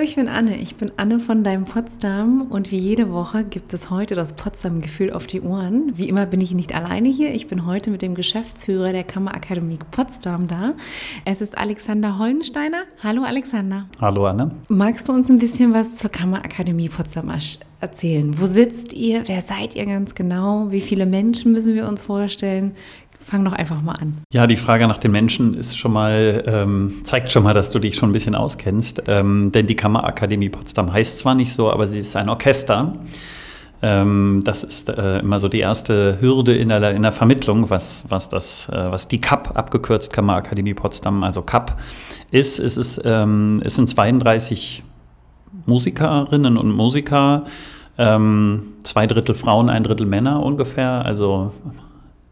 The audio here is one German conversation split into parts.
Hallo, ich bin Anne. Ich bin Anne von Deinem Potsdam und wie jede Woche gibt es heute das Potsdam-Gefühl auf die Ohren. Wie immer bin ich nicht alleine hier. Ich bin heute mit dem Geschäftsführer der Kammerakademie Potsdam da. Es ist Alexander Hollensteiner. Hallo, Alexander. Hallo, Anne. Magst du uns ein bisschen was zur Kammerakademie Potsdam erzählen? Wo sitzt ihr? Wer seid ihr ganz genau? Wie viele Menschen müssen wir uns vorstellen? Fang doch einfach mal an. Ja, die Frage nach den Menschen ist schon mal, ähm, zeigt schon mal, dass du dich schon ein bisschen auskennst. Ähm, denn die Kammerakademie Potsdam heißt zwar nicht so, aber sie ist ein Orchester. Ähm, das ist äh, immer so die erste Hürde in der, in der Vermittlung, was, was, das, äh, was die CAP, abgekürzt Kammerakademie Potsdam, also CAP, ist. Es, ist, ähm, es sind 32 Musikerinnen und Musiker, ähm, zwei Drittel Frauen, ein Drittel Männer ungefähr. Also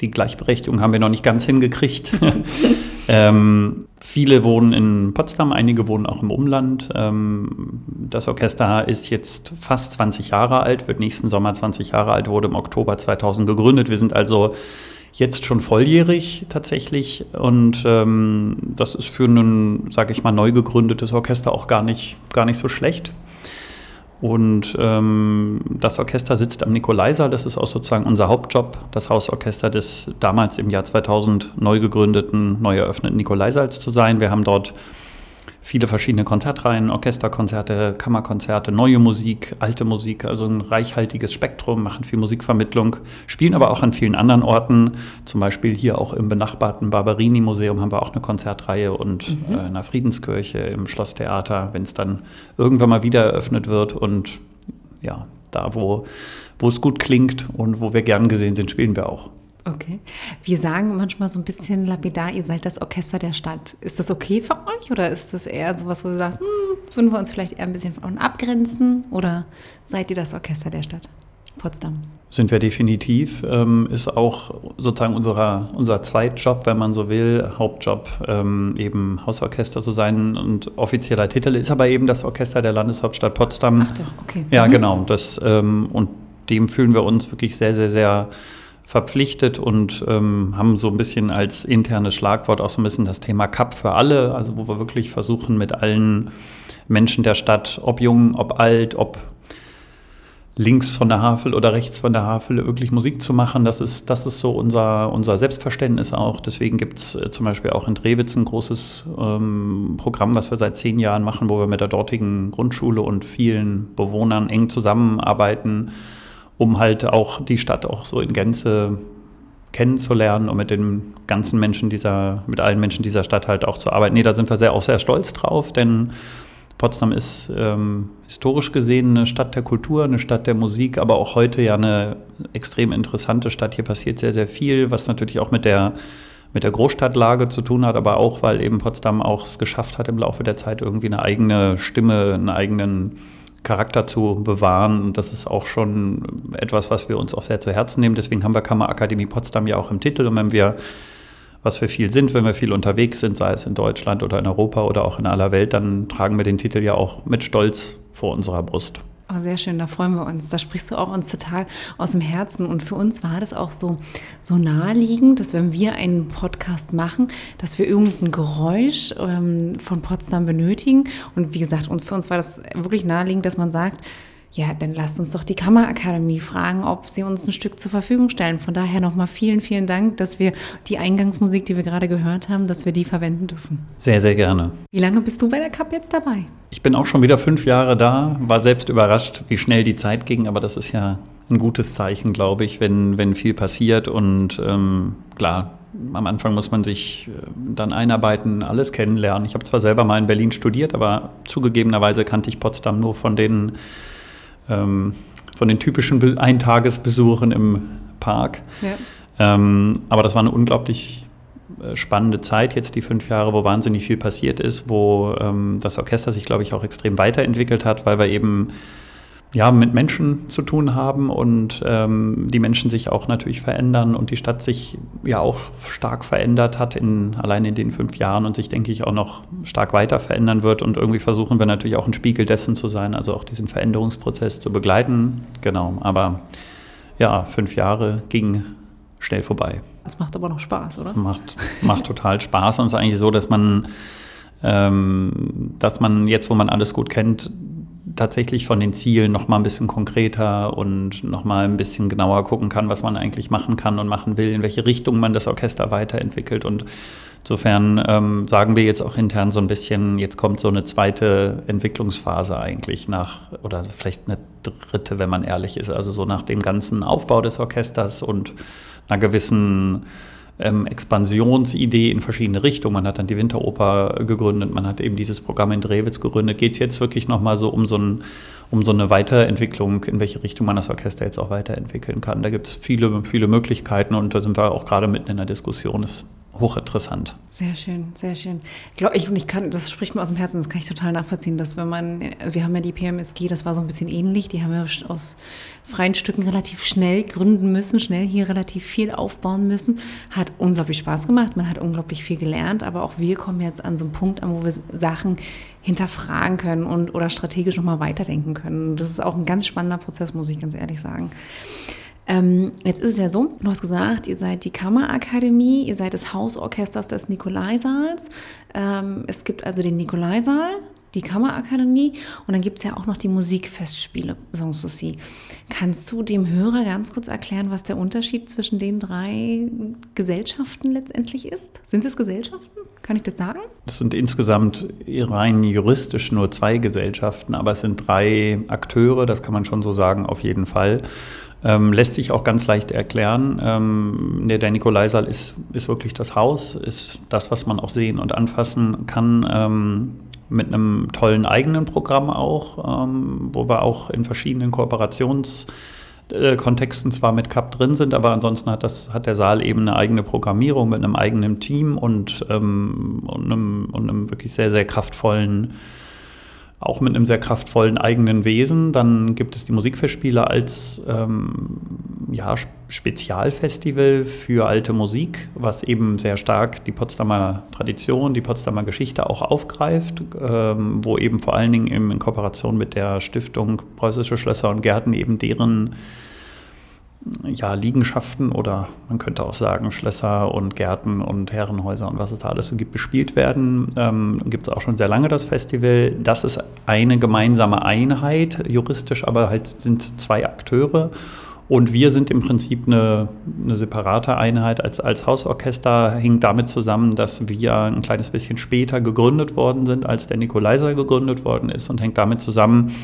die Gleichberechtigung haben wir noch nicht ganz hingekriegt. ähm, viele wohnen in Potsdam, einige wohnen auch im Umland. Ähm, das Orchester ist jetzt fast 20 Jahre alt, wird nächsten Sommer 20 Jahre alt, wurde im Oktober 2000 gegründet. Wir sind also jetzt schon volljährig tatsächlich und ähm, das ist für ein, sage ich mal, neu gegründetes Orchester auch gar nicht, gar nicht so schlecht. Und ähm, das Orchester sitzt am Nikolaisaal, das ist auch sozusagen unser Hauptjob, das Hausorchester des damals im Jahr 2000 neu gegründeten, neu eröffneten Nikolaisaals zu sein. Wir haben dort viele verschiedene Konzertreihen, Orchesterkonzerte, Kammerkonzerte, neue Musik, alte Musik, also ein reichhaltiges Spektrum, machen viel Musikvermittlung, spielen aber auch an vielen anderen Orten, zum Beispiel hier auch im benachbarten Barberini-Museum haben wir auch eine Konzertreihe und mhm. äh, in der Friedenskirche, im Schlosstheater, wenn es dann irgendwann mal wieder eröffnet wird und ja, da, wo, wo es gut klingt und wo wir gern gesehen sind, spielen wir auch. Okay. Wir sagen manchmal so ein bisschen lapidar, ihr seid das Orchester der Stadt. Ist das okay für euch oder ist das eher so was, wo ihr sagt, hm, würden wir uns vielleicht eher ein bisschen von abgrenzen oder seid ihr das Orchester der Stadt? Potsdam. Sind wir definitiv. Ähm, ist auch sozusagen unserer, unser Zweitjob, wenn man so will, Hauptjob, ähm, eben Hausorchester zu sein. Und offizieller Titel ist aber eben das Orchester der Landeshauptstadt Potsdam. Ach doch, okay. Ja, mhm. genau. Das, ähm, und dem fühlen wir uns wirklich sehr, sehr, sehr verpflichtet und ähm, haben so ein bisschen als internes Schlagwort auch so ein bisschen das Thema Cup für alle, also wo wir wirklich versuchen mit allen Menschen der Stadt, ob jung, ob alt, ob links von der Havel oder rechts von der Havel wirklich Musik zu machen. Das ist, das ist so unser, unser Selbstverständnis auch. Deswegen gibt es äh, zum Beispiel auch in Drewitz ein großes ähm, Programm, was wir seit zehn Jahren machen, wo wir mit der dortigen Grundschule und vielen Bewohnern eng zusammenarbeiten um halt auch die Stadt auch so in Gänze kennenzulernen und mit den ganzen Menschen dieser, mit allen Menschen dieser Stadt halt auch zu arbeiten. Nee, da sind wir sehr, auch sehr stolz drauf, denn Potsdam ist ähm, historisch gesehen eine Stadt der Kultur, eine Stadt der Musik, aber auch heute ja eine extrem interessante Stadt. Hier passiert sehr, sehr viel, was natürlich auch mit der, mit der Großstadtlage zu tun hat, aber auch, weil eben Potsdam auch es geschafft hat, im Laufe der Zeit irgendwie eine eigene Stimme, einen eigenen Charakter zu bewahren. Und das ist auch schon etwas, was wir uns auch sehr zu Herzen nehmen. Deswegen haben wir Kammerakademie Potsdam ja auch im Titel. Und wenn wir, was wir viel sind, wenn wir viel unterwegs sind, sei es in Deutschland oder in Europa oder auch in aller Welt, dann tragen wir den Titel ja auch mit Stolz vor unserer Brust. Oh, sehr schön, da freuen wir uns. Da sprichst du auch uns total aus dem Herzen. Und für uns war das auch so, so naheliegend, dass wenn wir einen Podcast machen, dass wir irgendein Geräusch ähm, von Potsdam benötigen. Und wie gesagt, und für uns war das wirklich naheliegend, dass man sagt, ja, dann lasst uns doch die Kammerakademie fragen, ob sie uns ein Stück zur Verfügung stellen. Von daher nochmal vielen, vielen Dank, dass wir die Eingangsmusik, die wir gerade gehört haben, dass wir die verwenden dürfen. Sehr, sehr gerne. Wie lange bist du bei der Cup jetzt dabei? Ich bin auch schon wieder fünf Jahre da, war selbst überrascht, wie schnell die Zeit ging, aber das ist ja ein gutes Zeichen, glaube ich, wenn, wenn viel passiert und ähm, klar, am Anfang muss man sich äh, dann einarbeiten, alles kennenlernen. Ich habe zwar selber mal in Berlin studiert, aber zugegebenerweise kannte ich Potsdam nur von den ähm, von den typischen Eintagesbesuchen im Park. Ja. Ähm, aber das war eine unglaublich äh, spannende Zeit jetzt, die fünf Jahre, wo wahnsinnig viel passiert ist, wo ähm, das Orchester sich, glaube ich, auch extrem weiterentwickelt hat, weil wir eben ja, mit Menschen zu tun haben und ähm, die Menschen sich auch natürlich verändern und die Stadt sich ja auch stark verändert hat, in, allein in den fünf Jahren und sich, denke ich, auch noch stark weiter verändern wird. Und irgendwie versuchen wir natürlich auch ein Spiegel dessen zu sein, also auch diesen Veränderungsprozess zu begleiten. Genau, aber ja, fünf Jahre ging schnell vorbei. Es macht aber noch Spaß, oder? Es macht, macht total Spaß und es ist eigentlich so, dass man ähm, dass man jetzt, wo man alles gut kennt, tatsächlich von den Zielen noch mal ein bisschen konkreter und noch mal ein bisschen genauer gucken kann, was man eigentlich machen kann und machen will, in welche Richtung man das Orchester weiterentwickelt. Und insofern ähm, sagen wir jetzt auch intern so ein bisschen, jetzt kommt so eine zweite Entwicklungsphase eigentlich nach, oder vielleicht eine dritte, wenn man ehrlich ist, also so nach dem ganzen Aufbau des Orchesters und einer gewissen ähm, Expansionsidee in verschiedene Richtungen. Man hat dann die Winteroper gegründet, man hat eben dieses Programm in Drewitz gegründet. Geht es jetzt wirklich nochmal so um so, ein, um so eine Weiterentwicklung, in welche Richtung man das Orchester jetzt auch weiterentwickeln kann? Da gibt es viele, viele Möglichkeiten und da sind wir auch gerade mitten in der Diskussion. Das hochinteressant. Sehr schön, sehr schön. Ich, und ich kann, das spricht mir aus dem Herzen, das kann ich total nachvollziehen, dass wenn man, wir haben ja die PMSG, das war so ein bisschen ähnlich, die haben ja aus freien Stücken relativ schnell gründen müssen, schnell hier relativ viel aufbauen müssen. Hat unglaublich Spaß gemacht, man hat unglaublich viel gelernt, aber auch wir kommen jetzt an so einen Punkt an, wo wir Sachen hinterfragen können und oder strategisch nochmal weiterdenken können. Das ist auch ein ganz spannender Prozess, muss ich ganz ehrlich sagen. Ähm, jetzt ist es ja so, du hast gesagt, ihr seid die Kammerakademie, ihr seid des Hausorchesters des Nikolaisaals. Ähm, es gibt also den Nikolaisaal, die Kammerakademie und dann gibt es ja auch noch die Musikfestspiele Sanssouci. Kannst du dem Hörer ganz kurz erklären, was der Unterschied zwischen den drei Gesellschaften letztendlich ist? Sind es Gesellschaften? Kann ich das sagen? Es sind insgesamt rein juristisch nur zwei Gesellschaften, aber es sind drei Akteure, das kann man schon so sagen, auf jeden Fall. Ähm, lässt sich auch ganz leicht erklären. Ähm, der, Nikolaisaal ist, ist wirklich das Haus, ist das, was man auch sehen und anfassen kann. Ähm, mit einem tollen eigenen Programm auch, ähm, wo wir auch in verschiedenen Kooperationskontexten zwar mit CAP drin sind, aber ansonsten hat, das, hat der Saal eben eine eigene Programmierung mit einem eigenen Team und, ähm, und, einem, und einem wirklich sehr, sehr kraftvollen auch mit einem sehr kraftvollen eigenen Wesen. Dann gibt es die Musikfestspiele als ähm, ja, Spezialfestival für alte Musik, was eben sehr stark die Potsdamer Tradition, die Potsdamer Geschichte auch aufgreift, ähm, wo eben vor allen Dingen in Kooperation mit der Stiftung Preußische Schlösser und Gärten eben deren ja, Liegenschaften oder man könnte auch sagen Schlösser und Gärten und Herrenhäuser und was es da alles so gibt, bespielt werden. Ähm, gibt es auch schon sehr lange das Festival. Das ist eine gemeinsame Einheit, juristisch aber halt sind zwei Akteure. Und wir sind im Prinzip eine, eine separate Einheit als, als Hausorchester, hängt damit zusammen, dass wir ein kleines bisschen später gegründet worden sind, als der Nikolaiser gegründet worden ist und hängt damit zusammen,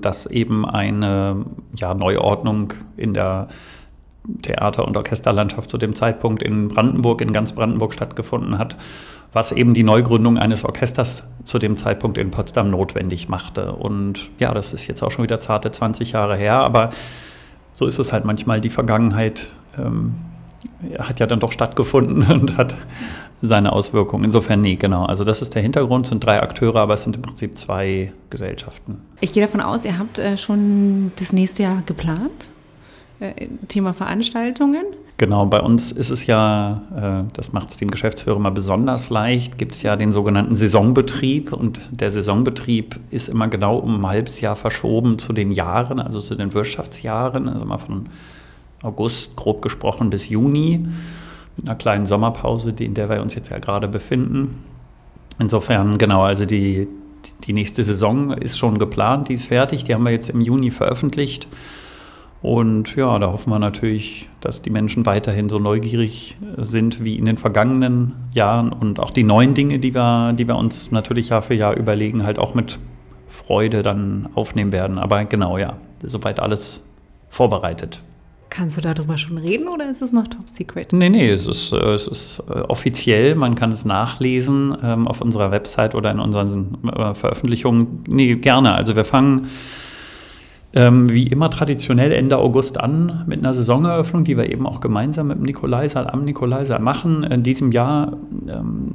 dass eben eine ja, Neuordnung in der Theater- und Orchesterlandschaft zu dem Zeitpunkt in Brandenburg, in ganz Brandenburg stattgefunden hat, was eben die Neugründung eines Orchesters zu dem Zeitpunkt in Potsdam notwendig machte. Und ja, das ist jetzt auch schon wieder zarte 20 Jahre her, aber so ist es halt manchmal. Die Vergangenheit ähm, hat ja dann doch stattgefunden und hat seine Auswirkungen. Insofern nee, genau. Also das ist der Hintergrund, es sind drei Akteure, aber es sind im Prinzip zwei Gesellschaften. Ich gehe davon aus, ihr habt äh, schon das nächste Jahr geplant. Äh, Thema Veranstaltungen. Genau, bei uns ist es ja, äh, das macht es dem Geschäftsführer mal besonders leicht, gibt es ja den sogenannten Saisonbetrieb und der Saisonbetrieb ist immer genau um ein halbes Jahr verschoben zu den Jahren, also zu den Wirtschaftsjahren, also mal von August grob gesprochen bis Juni mit einer kleinen Sommerpause, in der wir uns jetzt ja gerade befinden. Insofern, genau, also die, die nächste Saison ist schon geplant, die ist fertig, die haben wir jetzt im Juni veröffentlicht. Und ja, da hoffen wir natürlich, dass die Menschen weiterhin so neugierig sind wie in den vergangenen Jahren und auch die neuen Dinge, die wir, die wir uns natürlich Jahr für Jahr überlegen, halt auch mit Freude dann aufnehmen werden. Aber genau, ja, soweit alles vorbereitet. Kannst du darüber schon reden oder ist es noch top secret? Nee, nee, es ist, äh, es ist äh, offiziell. Man kann es nachlesen ähm, auf unserer Website oder in unseren äh, Veröffentlichungen. Nee, gerne. Also wir fangen ähm, wie immer traditionell Ende August an mit einer Saisoneröffnung, die wir eben auch gemeinsam mit dem Nikolaisaal am Nikolaisaal machen. In diesem Jahr ähm,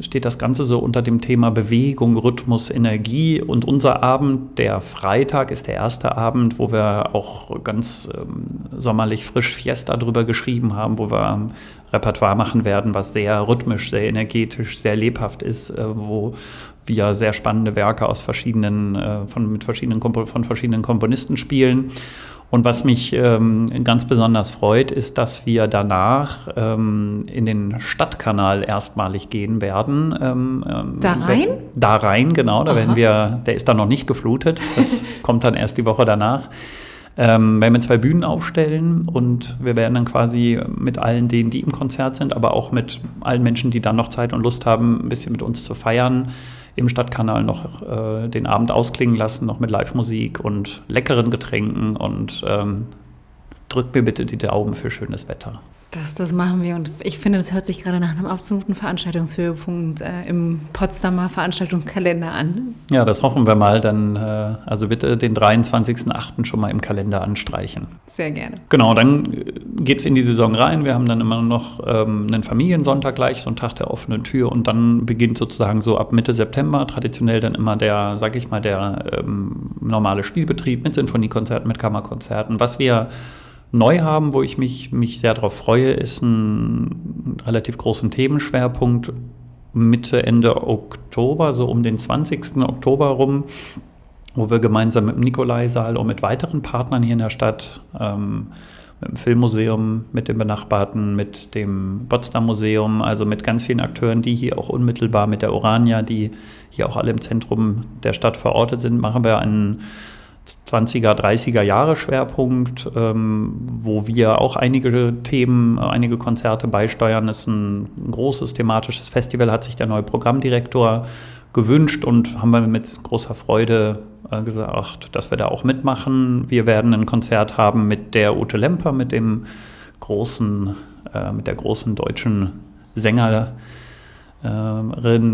steht das Ganze so unter dem Thema Bewegung, Rhythmus, Energie. Und unser Abend, der Freitag, ist der erste Abend, wo wir auch ganz ähm, sommerlich frisch Fiesta drüber geschrieben haben, wo wir ähm, Repertoire machen werden, was sehr rhythmisch, sehr energetisch, sehr lebhaft ist, äh, wo wir sehr spannende Werke aus verschiedenen, äh, von, mit verschiedenen von verschiedenen Komponisten spielen. Und was mich ähm, ganz besonders freut, ist, dass wir danach ähm, in den Stadtkanal erstmalig gehen werden. Ähm, ähm da rein? Da rein, genau. Da Aha. werden wir, der ist dann noch nicht geflutet. Das kommt dann erst die Woche danach. Ähm, werden wir zwei Bühnen aufstellen und wir werden dann quasi mit allen denen, die im Konzert sind, aber auch mit allen Menschen, die dann noch Zeit und Lust haben, ein bisschen mit uns zu feiern, im Stadtkanal noch äh, den Abend ausklingen lassen, noch mit Live-Musik und leckeren Getränken und ähm, drückt mir bitte die Daumen für schönes Wetter. Das, das machen wir und ich finde, das hört sich gerade nach einem absoluten Veranstaltungshöhepunkt äh, im Potsdamer Veranstaltungskalender an. Ja, das hoffen wir mal. Dann äh, also bitte den 23.08. schon mal im Kalender anstreichen. Sehr gerne. Genau, dann geht es in die Saison rein. Wir haben dann immer noch ähm, einen Familiensonntag gleich, so einen Tag der offenen Tür und dann beginnt sozusagen so ab Mitte September traditionell dann immer der, sag ich mal, der ähm, normale Spielbetrieb mit Sinfoniekonzerten, mit Kammerkonzerten. Was wir neu haben, wo ich mich, mich sehr darauf freue, ist ein relativ großen Themenschwerpunkt Mitte, Ende Oktober, so um den 20. Oktober rum, wo wir gemeinsam mit dem Nikolaisaal und mit weiteren Partnern hier in der Stadt, ähm, mit dem Filmmuseum, mit dem benachbarten, mit dem Potsdam Museum, also mit ganz vielen Akteuren, die hier auch unmittelbar mit der Orania, die hier auch alle im Zentrum der Stadt verortet sind, machen wir einen 20er, 30er Jahre Schwerpunkt, ähm, wo wir auch einige Themen, einige Konzerte beisteuern. Das ist ein, großes thematisches Festival, hat sich der neue Programmdirektor gewünscht und haben wir mit großer Freude äh, gesagt, dass wir da auch mitmachen. Wir werden ein Konzert haben mit der Ute Lemper, mit dem großen, äh, mit der großen deutschen Sängerin,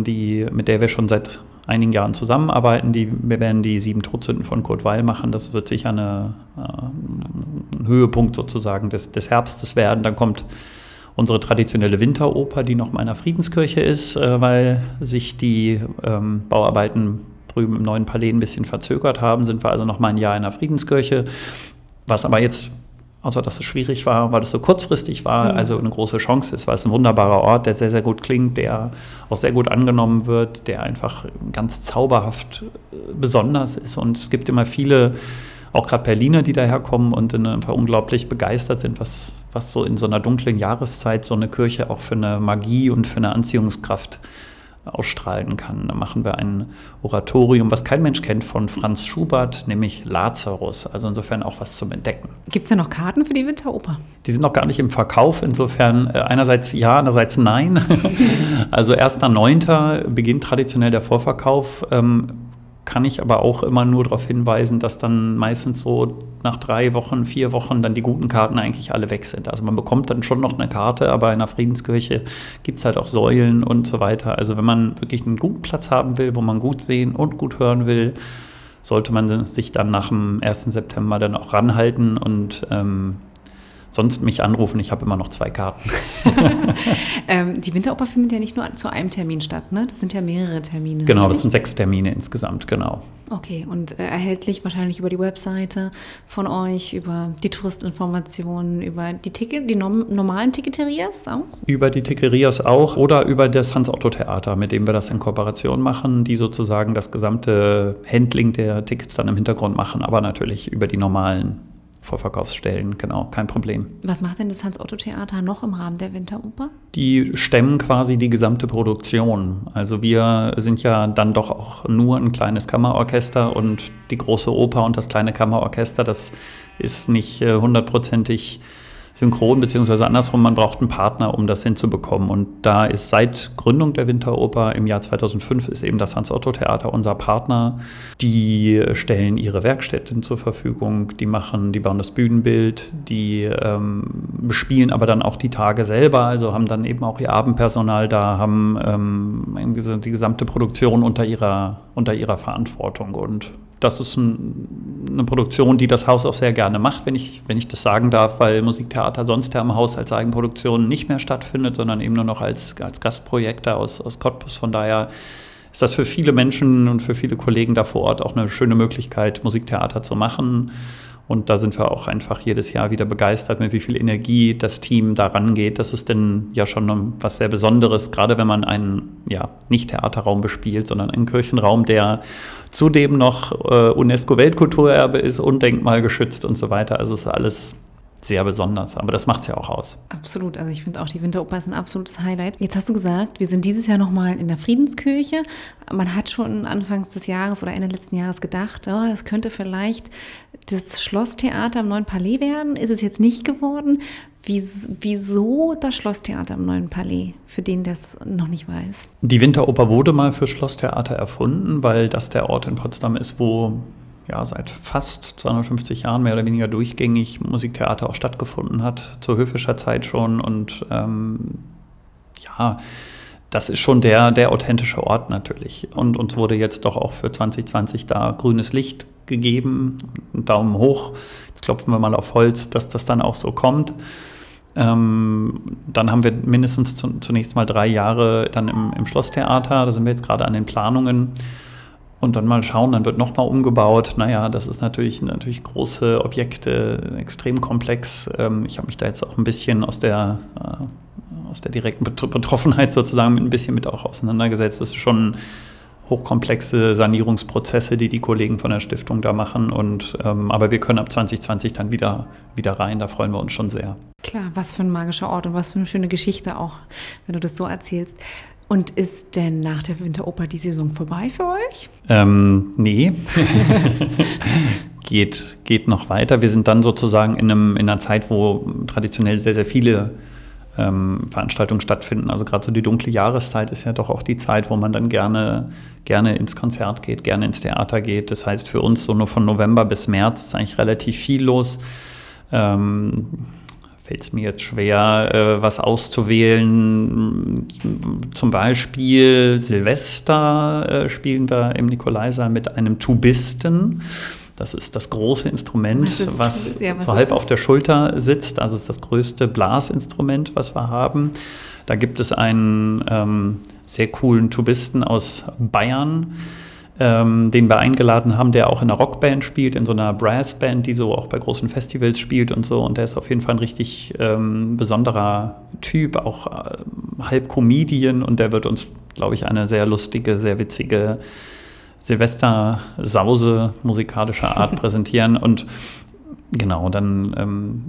die, mit der wir schon seit einigen Jahren zusammenarbeiten. Die, wir werden die sieben Todsünden von Kurt Weil machen. Das wird sicher eine, äh, ein Höhepunkt sozusagen des, des Herbstes werden. Dann kommt unsere traditionelle Winteroper, die noch in einer Friedenskirche ist, äh, weil sich die ähm, Bauarbeiten drüben im neuen Palais ein bisschen verzögert haben, sind wir also noch mal ein Jahr in der Friedenskirche. Was aber jetzt außer dass es schwierig war, weil es so kurzfristig war, mhm. also eine große Chance ist, weil es ein wunderbarer Ort, der sehr, sehr gut klingt, der auch sehr gut angenommen wird, der einfach ganz zauberhaft äh, besonders ist. Und es gibt immer viele, auch gerade Berliner, die daherkommen und einfach unglaublich begeistert sind, was, was so in so einer dunklen Jahreszeit so eine Kirche auch für eine Magie und für eine Anziehungskraft äh, ausstrahlen kann. Da machen wir ein Oratorium, was kein Mensch kennt, von Franz Schubert, nämlich Lazarus. Also insofern auch was zum Entdecken. Gibt es da noch Karten für die Winteroper? Die sind noch gar nicht im Verkauf. Insofern äh, einerseits ja, andererseits nein. also 1.9. beginnt traditionell der Vorverkauf. Kann ich aber auch immer nur darauf hinweisen, dass dann meistens so nach drei Wochen, vier Wochen dann die guten Karten eigentlich alle weg sind. Also man bekommt dann schon noch eine Karte, aber in der Friedenskirche gibt es halt auch Säulen und so weiter. Also wenn man wirklich einen guten Platz haben will, wo man gut sehen und gut hören will, sollte man sich dann nach dem 1. September dann auch ranhalten und ähm, sonst mich anrufen. Ich habe immer noch zwei Karten. ähm, die Winteroper findet ja nicht nur zu einem Termin statt, ne? Das sind ja mehrere Termine. Genau, richtig? das sind sechs Termine insgesamt, genau. Okay, und äh, erhältlich wahrscheinlich über die Webseite von euch, über die Touristinformationen, über die Ticket, die nom normalen Ticketerias auch? Über die Ticketerias auch oder über das Hans-Otto-Theater, mit dem wir das in Kooperation machen, die sozusagen das gesamte Handling der Tickets dann im Hintergrund machen, aber natürlich über die normalen Vorverkaufsstellen, genau, kein Problem. Was macht denn das Hans-Otto-Theater noch im Rahmen der Winteroper? Die stemmen quasi die gesamte Produktion. Also wir sind ja dann doch auch nur ein kleines Kammerorchester und die große Oper und das kleine Kammerorchester, das ist nicht äh, hundertprozentig synchron, beziehungsweise andersrum, man braucht einen Partner, um das hinzubekommen. Und da ist seit Gründung der Winteroper im Jahr 2005 ist eben das Hans-Otto-Theater unser Partner. Die stellen ihre Werkstätten zur Verfügung, die machen, die bauen das Bühnenbild, die ähm, bespielen aber dann auch die Tage selber, also haben dann eben auch ihr Abendpersonal da, haben ähm, die gesamte Produktion unter ihrer, unter ihrer Verantwortung und das ist ein, eine Produktion, die das Haus auch sehr gerne macht, wenn ich, wenn ich das sagen darf, weil Musiktheater sonst ja im Haus als Eigenproduktion nicht mehr stattfindet, sondern eben nur noch als, als Gastprojekte aus, aus Cottbus. Von daher ist das für viele Menschen und für viele Kollegen da vor Ort auch eine schöne Möglichkeit, Musiktheater zu machen. Und da sind wir auch einfach jedes Jahr wieder begeistert, mit wie viel Energie das Team daran geht. Das ist denn ja schon was sehr Besonderes, gerade wenn man einen ja, nicht Theaterraum bespielt, sondern einen Kirchenraum, der zudem noch äh, UNESCO-Weltkulturerbe ist und denkmalgeschützt und so weiter. Also es ist alles sehr besonders. Aber das macht es ja auch aus. Absolut. Also ich finde auch die Winteroper ist ein absolutes Highlight. Jetzt hast du gesagt, wir sind dieses Jahr nochmal in der Friedenskirche. Man hat schon anfangs des Jahres oder Ende letzten Jahres gedacht, oh, es könnte vielleicht das Schlosstheater im Neuen Palais werden. Ist es jetzt nicht geworden. Wieso das Schlosstheater im Neuen Palais, für den der es noch nicht weiß? Die Winteroper wurde mal für Schlosstheater erfunden, weil das der Ort in Potsdam ist, wo ja, seit fast 250 Jahren mehr oder weniger durchgängig Musiktheater auch stattgefunden hat, zur höfischer Zeit schon. Und ähm, ja, das ist schon der, der authentische Ort natürlich. Und uns wurde jetzt doch auch für 2020 da grünes Licht gegeben. Daumen hoch. Jetzt klopfen wir mal auf Holz, dass das dann auch so kommt. Ähm, dann haben wir mindestens zu, zunächst mal drei Jahre dann im, im Schlosstheater. Da sind wir jetzt gerade an den Planungen und dann mal schauen, dann wird nochmal umgebaut. Naja, das ist natürlich, natürlich große Objekte, extrem komplex. Ähm, ich habe mich da jetzt auch ein bisschen aus der, äh, aus der direkten Betroffenheit sozusagen ein bisschen mit auch auseinandergesetzt. Das ist schon hochkomplexe Sanierungsprozesse, die die Kollegen von der Stiftung da machen. Und, ähm, aber wir können ab 2020 dann wieder, wieder rein. Da freuen wir uns schon sehr. Klar, was für ein magischer Ort und was für eine schöne Geschichte auch, wenn du das so erzählst. Und ist denn nach der Winteroper die Saison vorbei für euch? Ähm, nee. geht, geht noch weiter. Wir sind dann sozusagen in, einem, in einer Zeit, wo traditionell sehr, sehr viele ähm, Veranstaltungen stattfinden. Also gerade so die dunkle Jahreszeit ist ja doch auch die Zeit, wo man dann gerne, gerne ins Konzert geht, gerne ins Theater geht. Das heißt für uns so nur von November bis März ist eigentlich relativ viel los. Ähm, fällt es mir jetzt schwer, äh, was auszuwählen. Zum Beispiel Silvester äh, spielen wir im Nikolaisaal mit einem Tubisten. Das ist das große Instrument, was, was ja, was so halb auf der Schulter sitzt. Also ist das größte Blasinstrument, was wir haben. Da gibt es einen ähm, sehr coolen Tubisten aus Bayern ähm, den wir eingeladen haben, der auch in einer Rockband spielt, in so einer Brassband, die so auch bei großen Festivals spielt und so. Und der ist auf jeden Fall ein richtig ähm, besonderer Typ, auch äh, halb Comedian und der wird uns, glaube ich, eine sehr lustige, sehr witzige Silvester-Sause musikalischer Art präsentieren. Und Genau, dann ähm,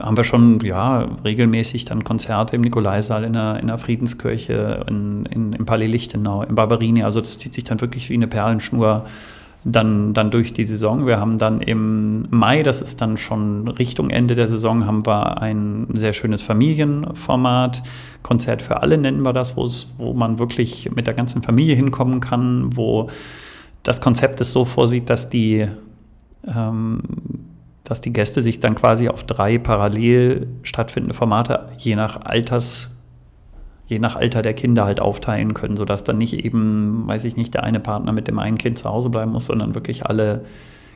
haben wir schon ja, regelmäßig dann Konzerte im Nikolaisaal, in der, in der Friedenskirche, in, in, im Palais Lichtenau, im Barberini. Also das zieht sich dann wirklich wie eine Perlenschnur dann, dann durch die Saison. Wir haben dann im Mai, das ist dann schon Richtung Ende der Saison, haben wir ein sehr schönes Familienformat. Konzert für alle nennen wir das, wo man wirklich mit der ganzen Familie hinkommen kann, wo das Konzept es so vorsieht, dass die ähm, dass die Gäste sich dann quasi auf drei parallel stattfindende Formate je nach Alters je nach Alter der Kinder halt aufteilen können, sodass dann nicht eben, weiß ich nicht, der eine Partner mit dem einen Kind zu Hause bleiben muss, sondern wirklich alle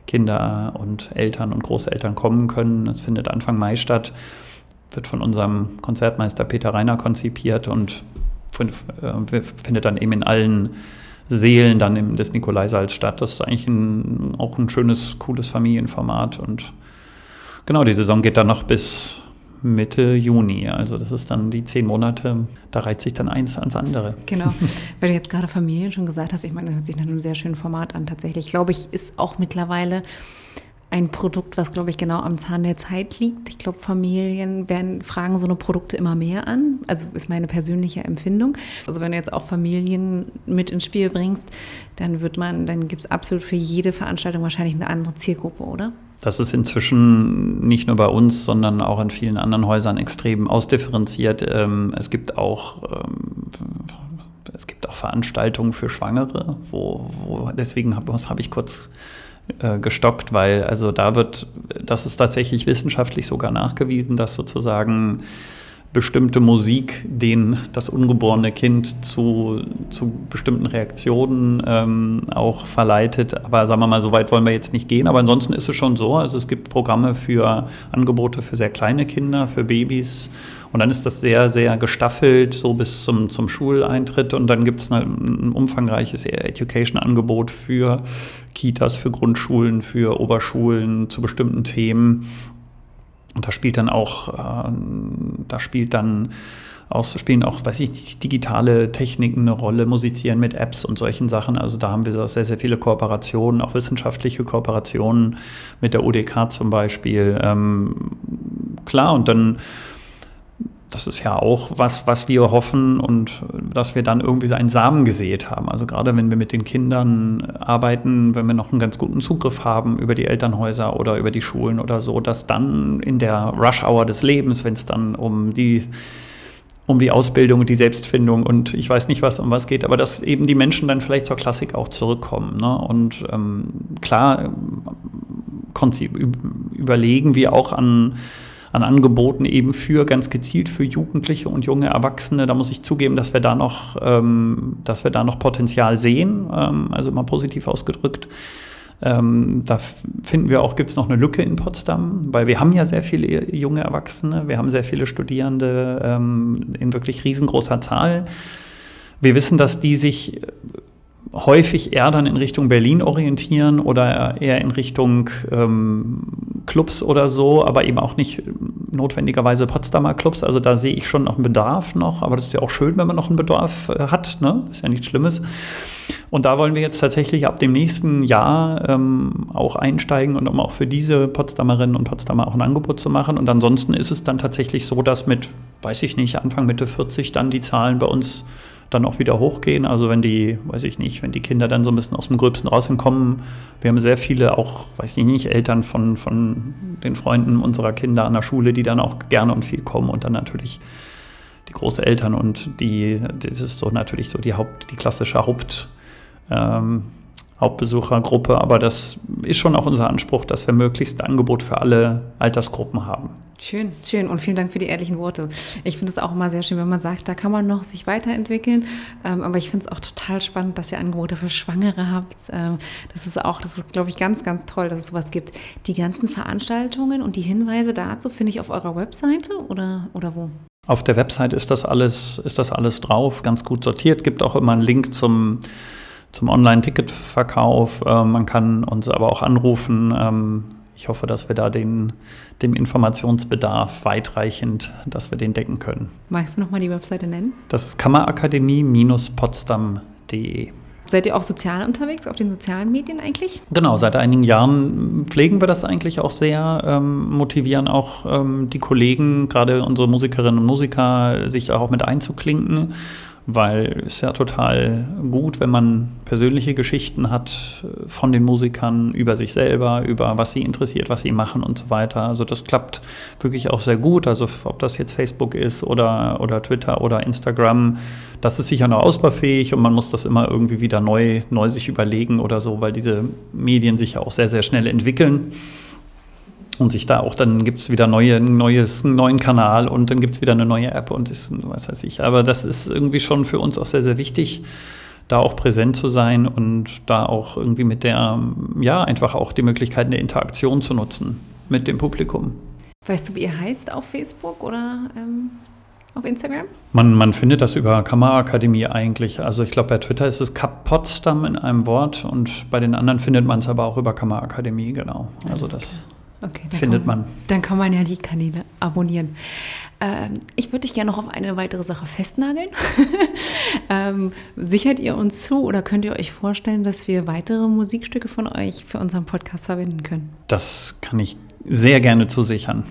Kinder und Eltern und Großeltern kommen können. Das findet Anfang Mai statt, wird von unserem Konzertmeister Peter Reiner konzipiert und äh, findet dann eben in allen Seelen dann im, des Nikolaisaals statt. Das ist eigentlich ein, auch ein schönes, cooles Familienformat. Und genau, die Saison geht dann noch bis Mitte Juni. Also das ist dann die zehn Monate, da reiht sich dann eins ans andere. Genau, weil du jetzt gerade Familien schon gesagt hast, ich meine, das hört sich nach einem sehr schönen Format an tatsächlich. Ich glaube, ich ist auch mittlerweile ein Produkt, was, glaube ich, genau am Zahn der Zeit liegt. Ich glaube, Familien werden, fragen so eine Produkte immer mehr an. Also ist meine persönliche Empfindung. Also wenn du jetzt auch Familien mit ins Spiel bringst, dann wird man, dann gibt es absolut für jede Veranstaltung wahrscheinlich eine andere Zielgruppe, oder? Das ist inzwischen nicht nur bei uns, sondern auch in vielen anderen Häusern extrem ausdifferenziert. Ähm, es gibt auch ähm, es gibt auch Veranstaltungen für Schwangere, wo, wo deswegen habe hab ich kurz äh, gestockt, weil also da wird, das ist tatsächlich wissenschaftlich sogar nachgewiesen, dass sozusagen bestimmte Musik den das ungeborene Kind zu, zu bestimmten Reaktionen ähm, auch verleitet. Aber sagen wir mal, so weit wollen wir jetzt nicht gehen. Aber ansonsten ist es schon so. Also es gibt Programme für Angebote für sehr kleine Kinder, für Babys Und dann ist das sehr, sehr gestaffelt, so bis zum, zum Schuleintritt. Und dann gibt es ein umfangreiches Education-Angebot für Kitas, für Grundschulen, für Oberschulen zu bestimmten Themen. Und da spielt dann auch, äh, da spielt dann aus, spielen auch, weiß ich, digitale Techniken eine Rolle, musizieren mit Apps und solchen Sachen. Also da haben wir sehr, sehr viele Kooperationen, auch wissenschaftliche Kooperationen mit der UDK zum Beispiel. Ähm, klar, und dann das ist ja auch was, was wir hoffen und dass wir dann irgendwie so einen Samen gesät haben. Also gerade wenn wir mit den Kindern arbeiten, wenn wir noch einen ganz guten Zugriff haben über die Elternhäuser oder über die Schulen oder so, dass dann in der Rush Hour des Lebens, wenn es dann um die um die Ausbildung und die Selbstfindung und ich weiß nicht, was um was geht, aber dass eben die Menschen dann vielleicht zur Klassik auch zurückkommen. Ne? Und ähm, klar überlegen wir auch an, an Angeboten eben für ganz gezielt für Jugendliche und junge Erwachsene. Da muss ich zugeben, dass wir da noch, ähm, dass wir da noch Potenzial sehen, ähm, also immer positiv ausgedrückt. Ähm, da finden wir auch, gibt es noch eine Lücke in Potsdam, weil wir haben ja sehr viele junge Erwachsene, wir haben sehr viele Studierende ähm, in wirklich riesengroßer Zahl. Wir wissen, dass die sich häufig eher dann in Richtung Berlin orientieren oder eher in Richtung ähm, Clubs oder so, aber eben auch nicht notwendigerweise Potsdamer Clubs. Also da sehe ich schon noch einen Bedarf noch, aber das ist ja auch schön, wenn man noch einen Bedarf äh, hat. Ne? Ist ja nichts Schlimmes. Und da wollen wir jetzt tatsächlich ab dem nächsten Jahr ähm, auch einsteigen und um auch für diese Potsdamerinnen und Potsdamer auch ein Angebot zu machen. Und ansonsten ist es dann tatsächlich so, dass mit, weiß ich nicht, Anfang Mitte 40 dann die Zahlen bei uns dann auch wieder hochgehen. Also wenn die, weiß ich nicht, wenn die Kinder dann so ein bisschen aus dem Gröbsten rauskommen, wir haben sehr viele auch, weiß ich nicht, Eltern von, von den Freunden unserer Kinder an der Schule, die dann auch gerne und viel kommen und dann natürlich die Großeltern und die, das ist so natürlich so die Haupt, die klassische Haupt, ähm, Hauptbesuchergruppe, aber das ist schon auch unser Anspruch, dass wir möglichst ein Angebot für alle Altersgruppen haben. Schön, schön und vielen Dank für die ehrlichen Worte. Ich finde es auch immer sehr schön, wenn man sagt, da kann man noch sich weiterentwickeln. Ähm, aber ich finde es auch total spannend, dass ihr Angebote für Schwangere habt. Ähm, das ist auch, das ist, glaube ich, ganz, ganz toll, dass es sowas gibt. Die ganzen Veranstaltungen und die Hinweise dazu finde ich auf eurer Webseite oder, oder wo? Auf der Website ist das alles, ist das alles drauf, ganz gut sortiert. Gibt auch immer einen Link zum zum Online-Ticketverkauf. Äh, man kann uns aber auch anrufen. Ähm, ich hoffe, dass wir da den, dem Informationsbedarf weitreichend, dass wir den decken können. Magst du nochmal die Webseite nennen? Das ist kammerakademie-potsdam.de. Seid ihr auch sozial unterwegs, auf den sozialen Medien eigentlich? Genau, seit einigen Jahren pflegen wir das eigentlich auch sehr, ähm, motivieren auch ähm, die Kollegen, gerade unsere Musikerinnen und Musiker, sich auch mit einzuklinken weil es ja total gut, wenn man persönliche Geschichten hat von den Musikern über sich selber, über was sie interessiert, was sie machen und so weiter. Also das klappt wirklich auch sehr gut. Also ob das jetzt Facebook ist oder, oder Twitter oder Instagram, das ist sicher noch ausbaufähig und man muss das immer irgendwie wieder neu, neu sich überlegen oder so, weil diese Medien sich ja auch sehr, sehr schnell entwickeln und sich da auch, dann gibt es wieder neue, neues, einen neuen Kanal und dann gibt es wieder eine neue App und ist, was weiß ich. Aber das ist irgendwie schon für uns auch sehr, sehr wichtig, da auch präsent zu sein und da auch irgendwie mit der, ja, einfach auch die Möglichkeiten der Interaktion zu nutzen mit dem Publikum. Weißt du, wie ihr heißt auf Facebook oder ähm, auf Instagram? Man, man findet das über Kammerakademie eigentlich. Also ich glaube, bei Twitter ist es Kap Potsdam in einem Wort und bei den anderen findet man es aber auch über Kammerakademie, genau. Also das. Klar. Okay, findet man, man. Dann kann man ja die Kanäle abonnieren. Ähm, ich würde dich gerne noch auf eine weitere Sache festnageln. ähm, sichert ihr uns zu oder könnt ihr euch vorstellen, dass wir weitere Musikstücke von euch für unseren Podcast verwenden können? Das kann ich sehr gerne zusichern.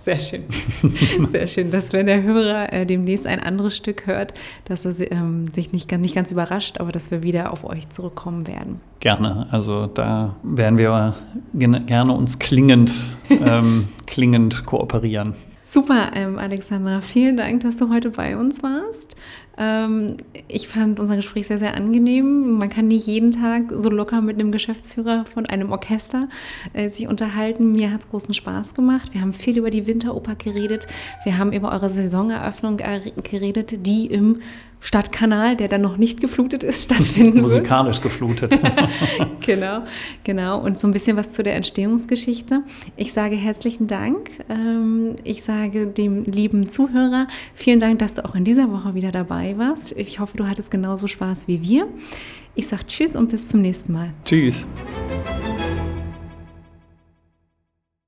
Sehr schön. Sehr schön, dass wenn der Hörer äh, demnächst ein anderes Stück hört, dass er ähm, sich nicht, nicht ganz überrascht, aber dass wir wieder auf euch zurückkommen werden. Gerne. Also da werden wir gerne uns klingend, ähm, klingend kooperieren. Super, ähm, Alexandra. Vielen Dank, dass du heute bei uns warst. Ähm, ich fand unser Gespräch sehr, sehr angenehm. Man kann nicht jeden Tag so locker mit einem Geschäftsführer von einem Orchester äh, sich unterhalten. Mir hat es großen Spaß gemacht. Wir haben viel über die Winteroper geredet. Wir haben über eure Saisoneröffnung geredet, die im Stadtkanal, der dann noch nicht geflutet ist, stattfinden Musikalisch wird. geflutet. genau, genau. Und so ein bisschen was zu der Entstehungsgeschichte. Ich sage herzlichen Dank. Ähm, ich sage dem lieben Zuhörer vielen Dank, dass du auch in dieser Woche wieder dabei warst. Ich hoffe, du hattest genauso Spaß wie wir. Ich sage Tschüss und bis zum nächsten Mal. Tschüss.